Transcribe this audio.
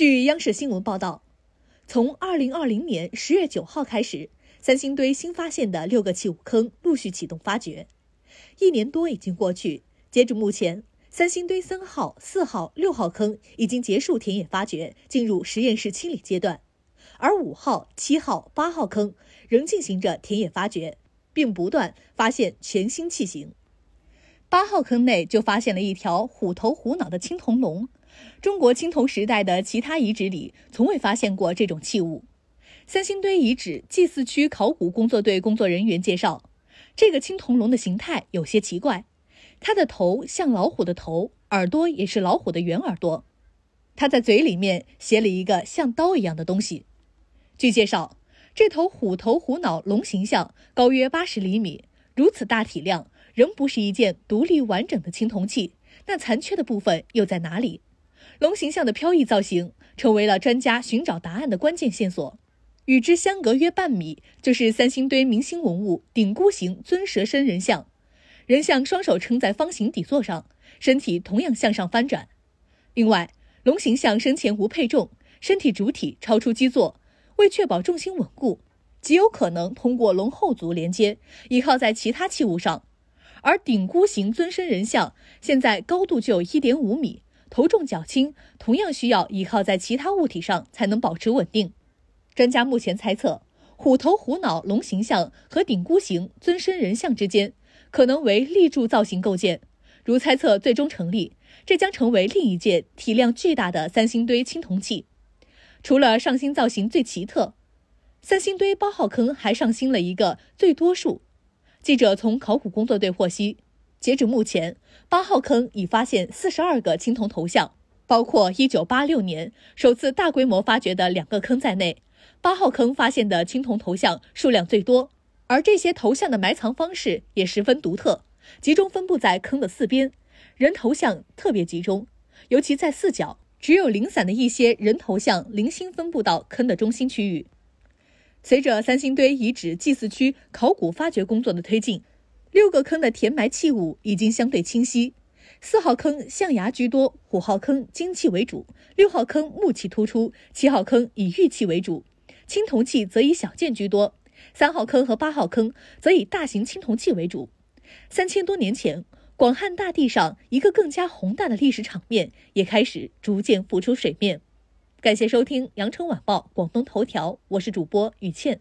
据央视新闻报道，从二零二零年十月九号开始，三星堆新发现的六个器物坑陆续启动发掘。一年多已经过去，截至目前，三星堆三号、四号、六号坑已经结束田野发掘，进入实验室清理阶段，而五号、七号、八号坑仍进行着田野发掘，并不断发现全新器型。八号坑内就发现了一条虎头虎脑的青铜龙，中国青铜时代的其他遗址里从未发现过这种器物。三星堆遗址祭祀区考古工作队工作人员介绍。这个青铜龙的形态有些奇怪，它的头像老虎的头，耳朵也是老虎的圆耳朵。它在嘴里面衔了一个像刀一样的东西。据介绍，这头虎头虎脑龙形象高约八十厘米，如此大体量，仍不是一件独立完整的青铜器。那残缺的部分又在哪里？龙形象的飘逸造型成为了专家寻找答案的关键线索。与之相隔约半米，就是三星堆明星文物顶箍形尊蛇身人像。人像双手撑在方形底座上，身体同样向上翻转。另外，龙形象生前无配重，身体主体超出基座，为确保重心稳固，极有可能通过龙后足连接，倚靠在其他器物上。而顶箍形尊身人像现在高度就有一点五米，头重脚轻，同样需要倚靠在其他物体上才能保持稳定。专家目前猜测，虎头虎脑龙形象和顶箍形尊身人像之间可能为立柱造型构件。如猜测最终成立，这将成为另一件体量巨大的三星堆青铜器。除了上新造型最奇特，三星堆八号坑还上新了一个最多数。记者从考古工作队获悉，截止目前，八号坑已发现四十二个青铜头像，包括一九八六年首次大规模发掘的两个坑在内。八号坑发现的青铜头像数量最多，而这些头像的埋藏方式也十分独特，集中分布在坑的四边，人头像特别集中，尤其在四角，只有零散的一些人头像零星分布到坑的中心区域。随着三星堆遗址祭祀区考古发掘工作的推进，六个坑的填埋器物已经相对清晰。四号坑象牙居多，五号坑金器为主，六号坑木器突出，七号坑以玉器为主。青铜器则以小件居多，三号坑和八号坑则以大型青铜器为主。三千多年前，广汉大地上一个更加宏大的历史场面也开始逐渐浮出水面。感谢收听《羊城晚报·广东头条》，我是主播雨倩。